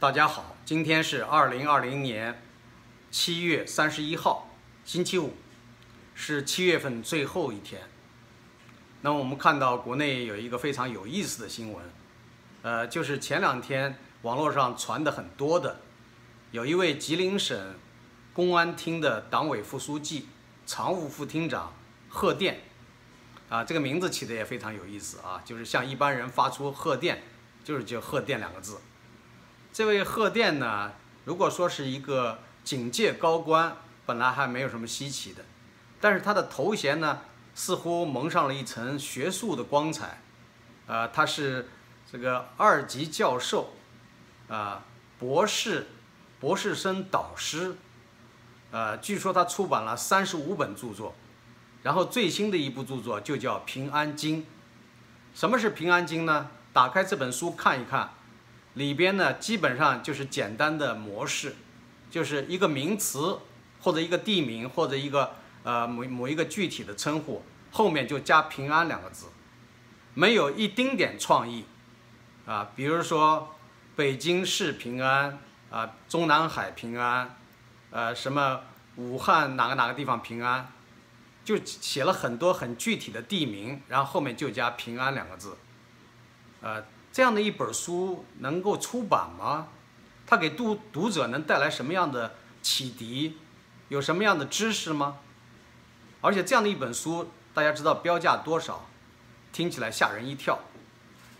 大家好，今天是二零二零年七月三十一号，星期五，是七月份最后一天。那么我们看到国内有一个非常有意思的新闻，呃，就是前两天网络上传的很多的，有一位吉林省公安厅的党委副书记、常务副厅长贺电，啊，这个名字起的也非常有意思啊，就是向一般人发出贺电，就是就贺电两个字。这位贺电呢，如果说是一个警界高官，本来还没有什么稀奇的，但是他的头衔呢，似乎蒙上了一层学术的光彩，呃，他是这个二级教授，啊，博士，博士生导师，呃，据说他出版了三十五本著作，然后最新的一部著作就叫《平安经》。什么是《平安经》呢？打开这本书看一看。里边呢，基本上就是简单的模式，就是一个名词或者一个地名或者一个呃某某一个具体的称呼，后面就加“平安”两个字，没有一丁点创意啊。比如说北京市平安啊，中南海平安，呃，什么武汉哪个哪个地方平安，就写了很多很具体的地名，然后后面就加“平安”两个字，呃。这样的一本书能够出版吗？它给读读者能带来什么样的启迪？有什么样的知识吗？而且这样的一本书，大家知道标价多少？听起来吓人一跳，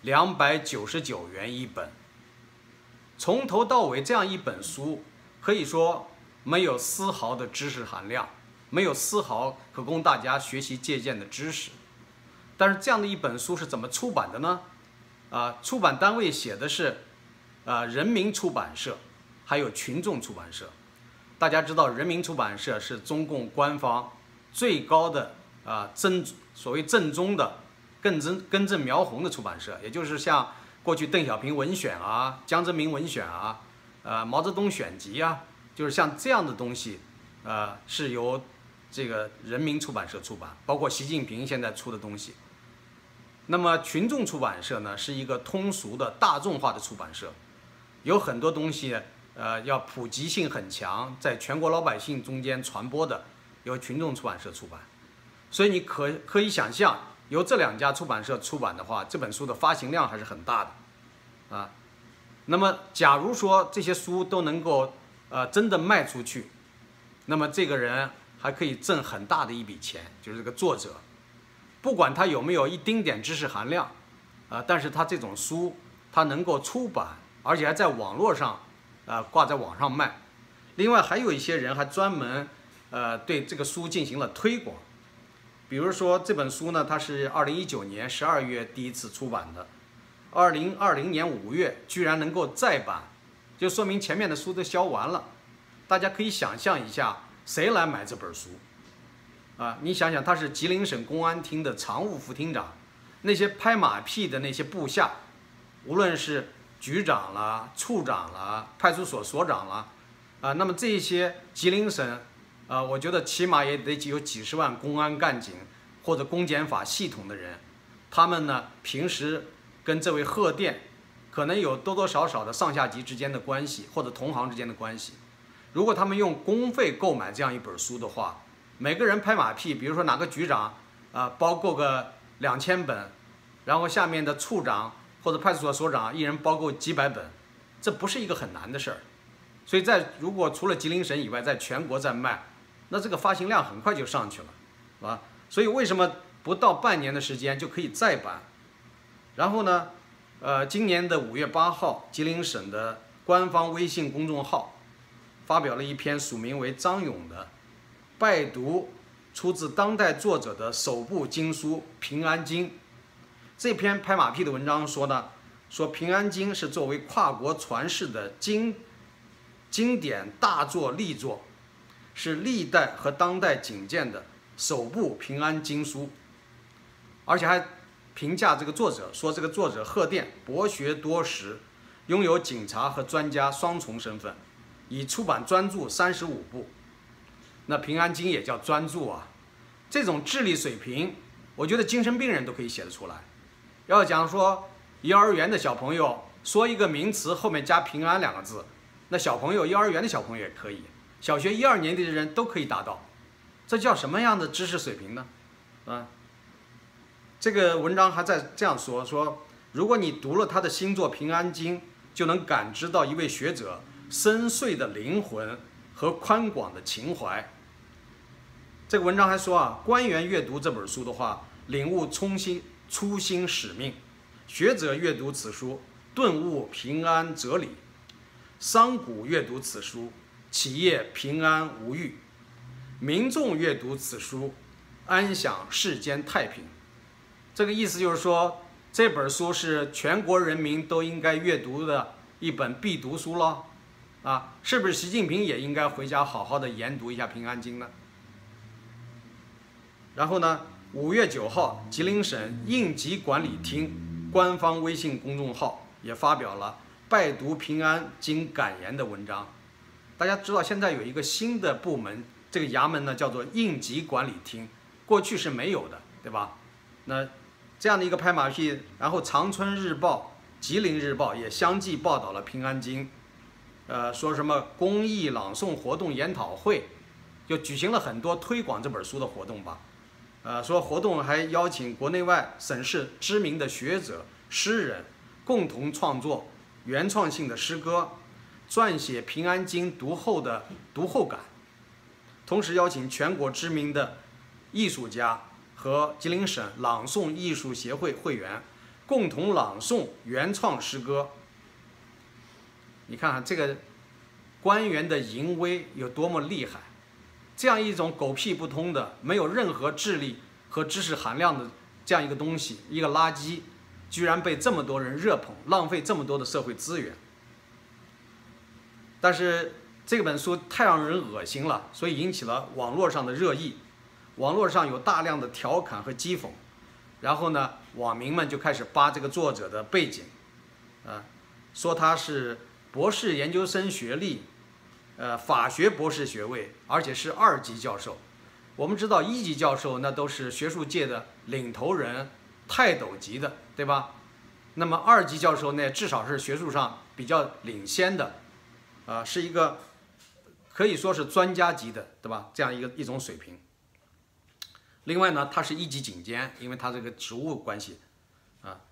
两百九十九元一本。从头到尾这样一本书，可以说没有丝毫的知识含量，没有丝毫可供大家学习借鉴的知识。但是这样的一本书是怎么出版的呢？啊，出版单位写的是，啊，人民出版社，还有群众出版社。大家知道，人民出版社是中共官方最高的啊正所谓正宗的、更正根正苗红的出版社，也就是像过去邓小平文选啊、江泽民文选啊、呃毛泽东选集啊，就是像这样的东西，呃，是由这个人民出版社出版，包括习近平现在出的东西。那么群众出版社呢，是一个通俗的大众化的出版社，有很多东西，呃，要普及性很强，在全国老百姓中间传播的，由群众出版社出版。所以你可可以想象，由这两家出版社出版的话，这本书的发行量还是很大的，啊。那么假如说这些书都能够，呃，真的卖出去，那么这个人还可以挣很大的一笔钱，就是这个作者。不管它有没有一丁点知识含量，啊，但是它这种书，它能够出版，而且还在网络上，啊，挂在网上卖。另外还有一些人还专门，呃，对这个书进行了推广。比如说这本书呢，它是二零一九年十二月第一次出版的，二零二零年五月居然能够再版，就说明前面的书都销完了。大家可以想象一下，谁来买这本书？啊，你想想，他是吉林省公安厅的常务副厅长，那些拍马屁的那些部下，无论是局长啦、处长啦、派出所所长啦，啊，那么这些吉林省，啊，我觉得起码也得有几十万公安干警或者公检法系统的人，他们呢平时跟这位贺电，可能有多多少少的上下级之间的关系或者同行之间的关系，如果他们用公费购买这样一本书的话。每个人拍马屁，比如说哪个局长啊包够个两千本，然后下面的处长或者派出所所长一人包够几百本，这不是一个很难的事儿。所以在如果除了吉林省以外，在全国在卖，那这个发行量很快就上去了，是吧？所以为什么不到半年的时间就可以再版？然后呢，呃，今年的五月八号，吉林省的官方微信公众号发表了一篇署名为张勇的。拜读出自当代作者的首部经书《平安经》，这篇拍马屁的文章说呢，说《平安经》是作为跨国传世的经经典大作力作，是历代和当代警鉴的首部平安经书，而且还评价这个作者说，这个作者贺电博学多识，拥有警察和专家双重身份，已出版专著三十五部。那《平安经》也叫专注啊，这种智力水平，我觉得精神病人都可以写得出来。要讲说幼儿园的小朋友说一个名词后面加“平安”两个字，那小朋友幼儿园的小朋友也可以，小学一二年级的人都可以达到，这叫什么样的知识水平呢？啊，这个文章还在这样说：说如果你读了他的新作《平安经》，就能感知到一位学者深邃的灵魂和宽广的情怀。这个文章还说啊，官员阅读这本书的话，领悟初心、初心使命；学者阅读此书。顿悟平安哲理，商贾阅读此书，企业平安无虞；民众阅读此书，安享世间太平。这个意思就是说，这本书是全国人民都应该阅读的一本必读书了。啊，是不是习近平也应该回家好好的研读一下《平安经》呢？然后呢，五月九号，吉林省应急管理厅官方微信公众号。也发表了拜读平安经感言的文章。大家知道，现在有一个新的部门，这个衙门呢叫做应急管理厅，过去是没有的，对吧？那这样的一个拍马屁，然后长春日报、吉林日报也相继报道了平安经，呃，说什么公益朗诵活动研讨会，就举行了很多推广这本书的活动吧。呃，说活动还邀请国内外省市知名的学者、诗人。共同创作原创性的诗歌，撰写《平安经》读后的读后感，同时邀请全国知名的艺术家和吉林省朗诵艺术协会会员共同朗诵原创诗歌。你看看这个官员的淫威有多么厉害！这样一种狗屁不通的、没有任何智力和知识含量的这样一个东西，一个垃圾。居然被这么多人热捧，浪费这么多的社会资源。但是这本书太让人恶心了，所以引起了网络上的热议。网络上有大量的调侃和讥讽，然后呢，网民们就开始扒这个作者的背景，啊，说他是博士研究生学历，呃，法学博士学位，而且是二级教授。我们知道一级教授那都是学术界的领头人。泰斗级的，对吧？那么二级教授呢，至少是学术上比较领先的，啊，是一个可以说是专家级的，对吧？这样一个一种水平。另外呢，他是一级警监，因为他这个职务关系，啊，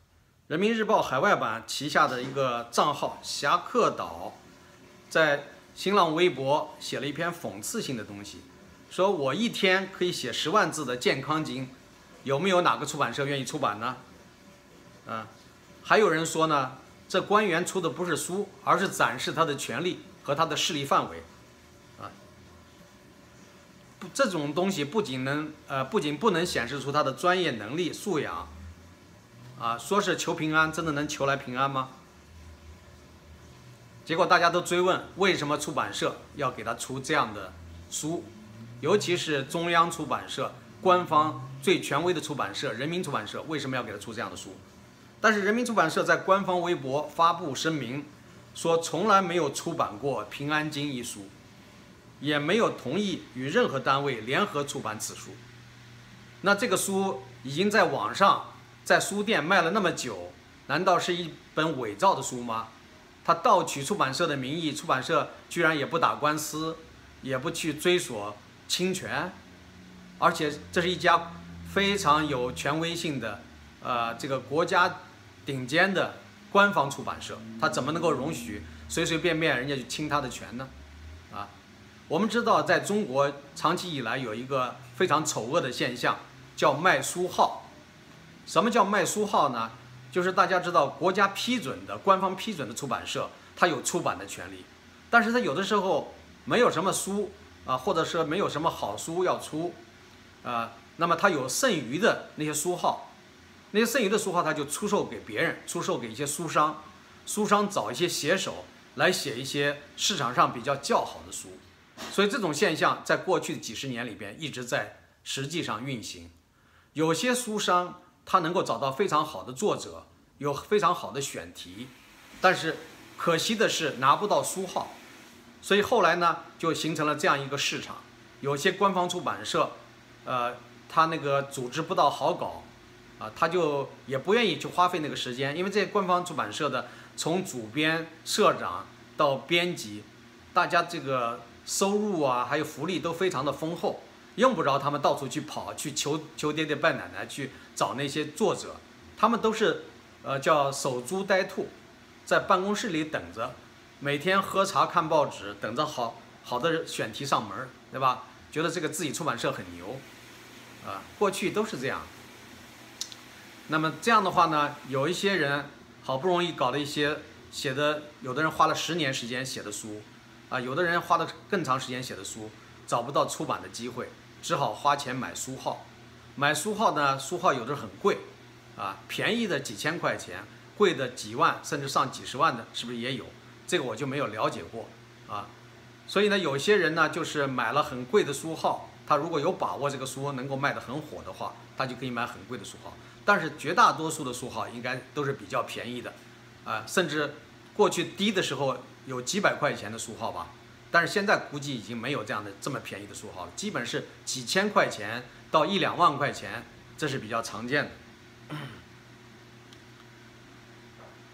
人民日报海外版旗下的一个账号侠客岛，在新浪微博写了一篇讽刺性的东西，说我一天可以写十万字的健康经。有没有哪个出版社愿意出版呢？啊，还有人说呢，这官员出的不是书，而是展示他的权力和他的势力范围，啊，不，这种东西不仅能呃，不仅不能显示出他的专业能力素养，啊，说是求平安，真的能求来平安吗？结果大家都追问，为什么出版社要给他出这样的书，尤其是中央出版社。官方最权威的出版社人民出版社为什么要给他出这样的书？但是人民出版社在官方微博发布声明，说从来没有出版过《平安经》一书，也没有同意与任何单位联合出版此书。那这个书已经在网上在书店卖了那么久，难道是一本伪造的书吗？他盗取出版社的名义，出版社居然也不打官司，也不去追索侵权？而且这是一家非常有权威性的，呃，这个国家顶尖的官方出版社，他怎么能够容许随随便便人家去侵他的权呢？啊，我们知道，在中国长期以来有一个非常丑恶的现象，叫卖书号。什么叫卖书号呢？就是大家知道，国家批准的、官方批准的出版社，它有出版的权利，但是它有的时候没有什么书啊，或者说没有什么好书要出。啊，那么他有剩余的那些书号，那些剩余的书号，他就出售给别人，出售给一些书商，书商找一些写手来写一些市场上比较较好的书，所以这种现象在过去的几十年里边一直在实际上运行。有些书商他能够找到非常好的作者，有非常好的选题，但是可惜的是拿不到书号，所以后来呢就形成了这样一个市场，有些官方出版社。呃，他那个组织不到好稿，啊，他就也不愿意去花费那个时间，因为这些官方出版社的从主编、社长到编辑，大家这个收入啊，还有福利都非常的丰厚，用不着他们到处去跑，去求求爹爹拜奶奶去找那些作者，他们都是呃叫守株待兔，在办公室里等着，每天喝茶看报纸，等着好好的选题上门，对吧？觉得这个自己出版社很牛，啊，过去都是这样。那么这样的话呢，有一些人好不容易搞了一些写的，有的人花了十年时间写的书，啊，有的人花了更长时间写的书，找不到出版的机会，只好花钱买书号。买书号呢，书号有的很贵，啊，便宜的几千块钱，贵的几万甚至上几十万的，是不是也有？这个我就没有了解过，啊，所以呢，有些人呢，就是买了很贵的书号，他如果有把握这个书能够卖得很火的话，他就可以买很贵的书号。但是绝大多数的书号应该都是比较便宜的，啊，甚至过去低的时候有几百块钱的书号吧，但是现在估计已经没有这样的这么便宜的书号了，基本是几千块钱到一两万块钱，这是比较常见的。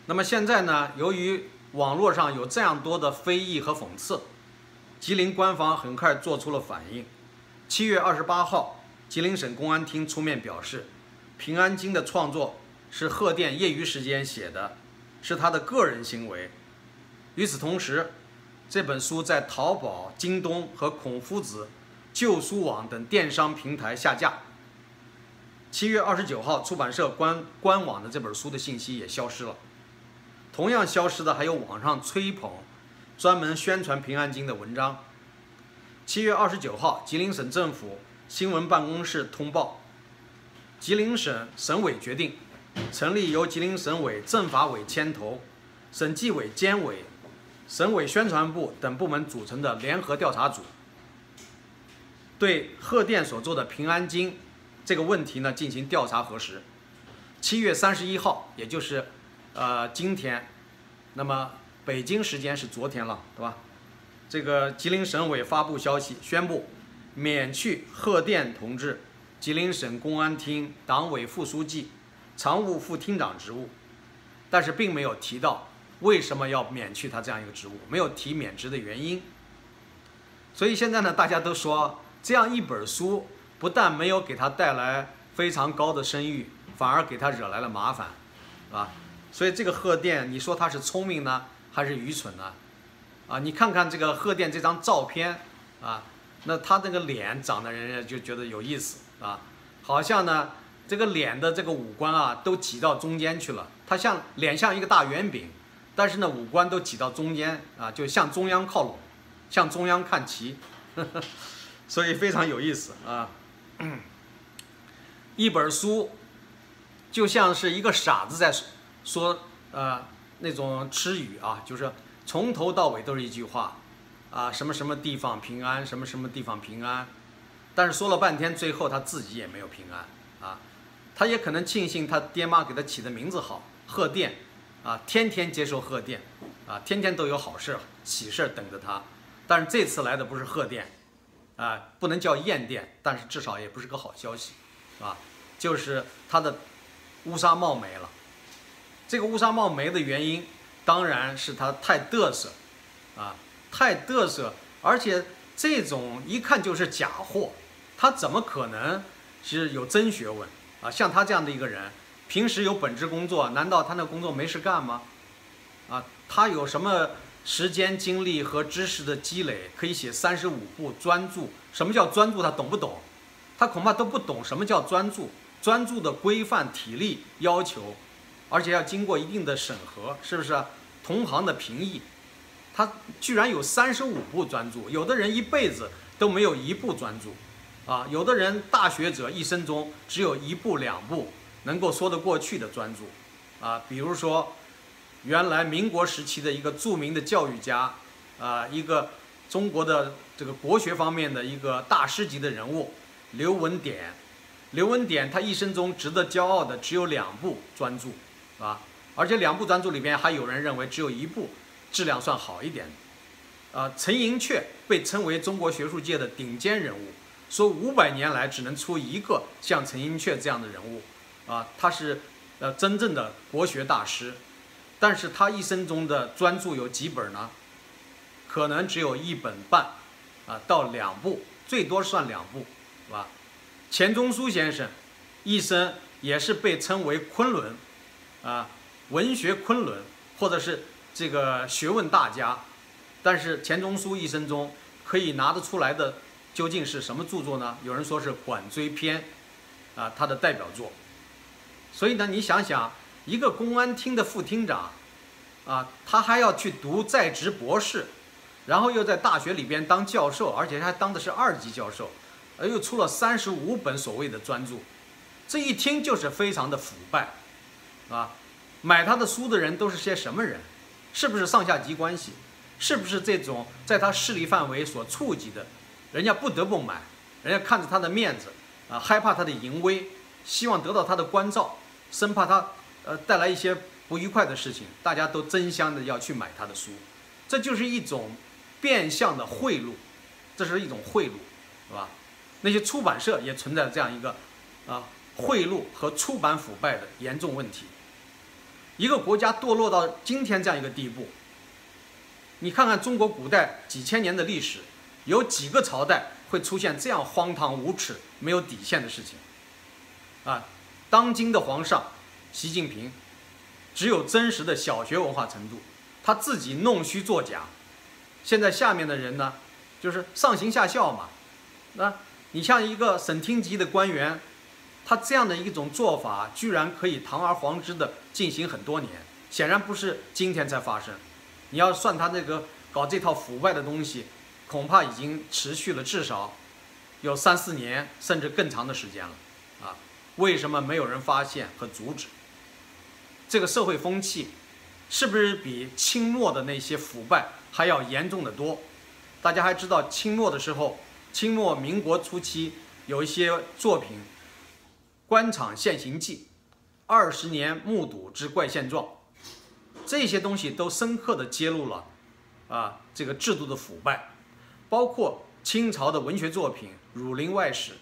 那么现在呢，由于网络上有这样多的非议和讽刺，吉林官方很快做出了反应。七月二十八号，吉林省公安厅出面表示。《平安京》的创作是贺电业余时间写的，是他的个人行为。与此同时，这本书在淘宝、京东和孔夫子、旧书网等电商平台下架。七月二十九号，出版社官官网的这本书的信息也消失了。同样消失的还有网上吹捧、专门宣传《平安经》的文章。七月二十九号，吉林省政府新闻办公室通报。吉林省省委决定成立由吉林省委政法委牵头、省纪委监委、省委宣传部等部门组成的联合调查组，对贺电所做的《平安经》这个问题呢进行调查核实。七月三十一号，也就是呃今天，那么北京时间是昨天了，对吧？这个吉林省委发布消息，宣布免去贺电同志。吉林省公安厅党委副书记、常务副厅长职务，但是并没有提到为什么要免去他这样一个职务，没有提免职的原因。所以现在呢，大家都说这样一本书不但没有给他带来非常高的声誉，反而给他惹来了麻烦，是吧？所以这个贺电，你说他是聪明呢，还是愚蠢呢？啊，你看看这个贺电这张照片啊，那他那个脸长得人家就觉得有意思。啊，好像呢，这个脸的这个五官啊，都挤到中间去了。他像脸像一个大圆饼，但是呢，五官都挤到中间啊，就向中央靠拢，向中央看齐，所以非常有意思啊。一本书就像是一个傻子在说，呃，那种痴语啊，就是从头到尾都是一句话啊，什么什么地方平安，什么什么地方平安。但是说了半天，最后他自己也没有平安啊，他也可能庆幸他爹妈给他起的名字好，贺电，啊，天天接受贺电，啊，天天都有好事喜事等着他。但是这次来的不是贺电，啊，不能叫艳电，但是至少也不是个好消息，啊，就是他的乌纱帽没了。这个乌纱帽没的原因，当然是他太嘚瑟，啊，太嘚瑟，而且这种一看就是假货。他怎么可能是有真学问啊？像他这样的一个人，平时有本职工作，难道他那工作没事干吗？啊，他有什么时间精力和知识的积累，可以写三十五部专著？什么叫专著？他懂不懂？他恐怕都不懂什么叫专著。专著的规范、体力要求，而且要经过一定的审核，是不是？同行的评议，他居然有三十五部专著，有的人一辈子都没有一部专著。啊，有的人大学者一生中只有一部两部能够说得过去的专著，啊，比如说原来民国时期的一个著名的教育家，啊，一个中国的这个国学方面的一个大师级的人物刘文典，刘文典他一生中值得骄傲的只有两部专著，啊，而且两部专著里边还有人认为只有一部质量算好一点，啊，陈寅恪被称为中国学术界的顶尖人物。说五百年来只能出一个像陈寅恪这样的人物，啊，他是呃真正的国学大师，但是他一生中的专著有几本呢？可能只有一本半，啊，到两部，最多算两部，是吧？钱钟书先生一生也是被称为昆仑，啊，文学昆仑，或者是这个学问大家。但是钱钟书一生中可以拿得出来的究竟是什么著作呢？有人说是《管锥篇》，啊，他的代表作。所以呢，你想想，一个公安厅的副厅长，啊，他还要去读在职博士。然后又在大学里边当教授，而且还当的是二级教授，而又出了三十五本所谓的专著，这一听就是非常的腐败，啊，买他的书的人都是些什么人？是不是上下级关系？是不是这种在他势力范围所触及的，人家不得不买，人家看着他的面子，啊，害怕他的淫威，希望得到他的关照，生怕他呃带来一些不愉快的事情，大家都争相的要去买他的书，这就是一种。变相的贿赂，这是一种贿赂，是吧？那些出版社也存在这样一个啊贿赂和出版腐败的严重问题。一个国家堕落到今天这样一个地步，你看看中国古代几千年的历史，有几个朝代会出现这样荒唐无耻、没有底线的事情？啊，当今的皇上习近平，只有真实的小学文化程度，他自己弄虚作假。现在下面的人呢，就是上行下效嘛。那你像一个省厅级的官员，他这样的一种做法，居然可以堂而皇之的进行很多年，显然不是今天才发生。你要算他那个搞这套腐败的东西，恐怕已经持续了至少有三四年，甚至更长的时间了。为什么没有人发现和阻止？这个社会风气，是不是比清末的那些腐败？还要严重的多，大家还知道清末的时候，清末民国初期有一些作品，《官场现形记》，二十年目睹之怪现状，这些东西都深刻的揭露了，啊，这个制度的腐败，包括清朝的文学作品《儒林外史》，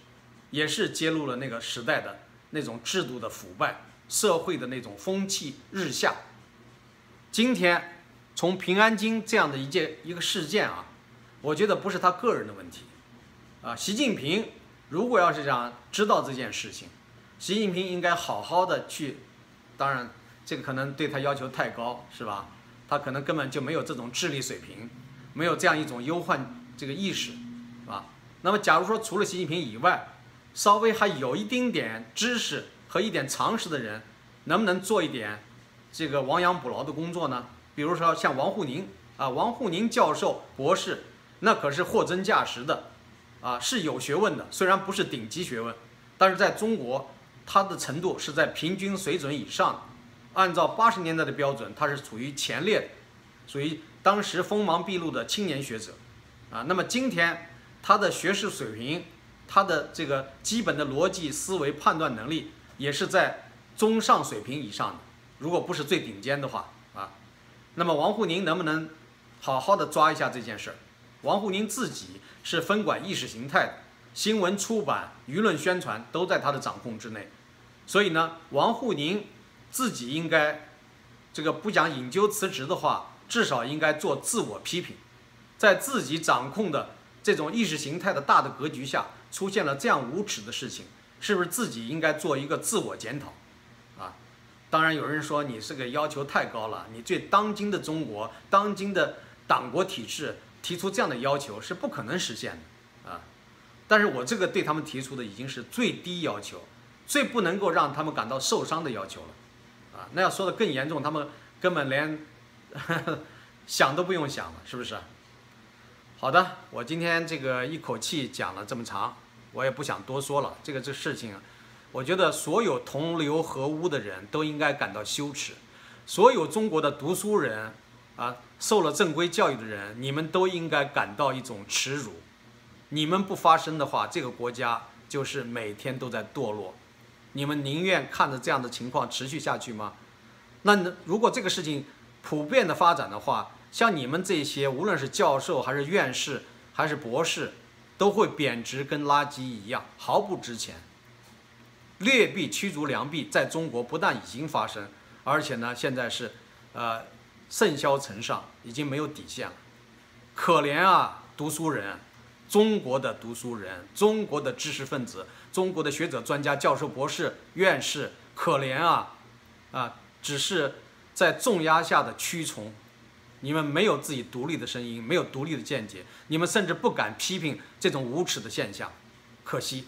也是揭露了那个时代的那种制度的腐败，社会的那种风气日下。今天。从平安京这样的一件一个事件啊，我觉得不是他个人的问题，啊，习近平如果要是想知道这件事情，习近平应该好好的去，当然这个可能对他要求太高，是吧？他可能根本就没有这种智力水平，没有这样一种忧患这个意识，是吧？那么假如说除了习近平以外，稍微还有一丁点知识和一点常识的人，能不能做一点这个亡羊补牢的工作呢？比如说像王沪宁啊，王沪宁教授、博士，那可是货真价实的，啊，是有学问的。虽然不是顶级学问，但是在中国，他的程度是在平均水准以上。按照八十年代的标准，他是处于前列的，属于当时锋芒毕露的青年学者，啊，那么今天他的学识水平，他的这个基本的逻辑思维判断能力，也是在中上水平以上的。如果不是最顶尖的话啊。那么王沪宁能不能好好的抓一下这件事儿？王沪宁自己是分管意识形态的，新闻出版、舆论宣传都在他的掌控之内，所以呢，王沪宁自己应该这个不讲引咎辞职的话，至少应该做自我批评，在自己掌控的这种意识形态的大的格局下，出现了这样无耻的事情，是不是自己应该做一个自我检讨？啊当然有人说你这个要求太高了，你对当今的中国、当今的党国体制提出这样的要求是不可能实现的啊！但是我这个对他们提出的已经是最低要求，最不能够让他们感到受伤的要求了啊！那要说的更严重，他们根本连 想都不用想了，是不是？好的，我今天这个一口气讲了这么长，我也不想多说了，这个这事情。我觉得所有同流合污的人都应该感到羞耻，所有中国的读书人，啊，受了正规教育的人，你们都应该感到一种耻辱。你们不发声的话，这个国家就是每天都在堕落。你们宁愿看着这样的情况持续下去吗？那如果这个事情普遍的发展的话，像你们这些，无论是教授还是院士还是博士，都会贬值跟垃圾一样，毫不值钱。劣币驱逐良币，在中国不但已经发生，而且呢，现在是呃，甚嚣尘上，已经没有底线了。可怜啊，读书人，中国的读书人，中国的知识分子，中国的学者、专家、教授、博士、院士，可怜啊，啊，只是在重压下的蛆虫。你们没有自己独立的声音，没有独立的见解，你们甚至不敢批评这种无耻的现象，可惜。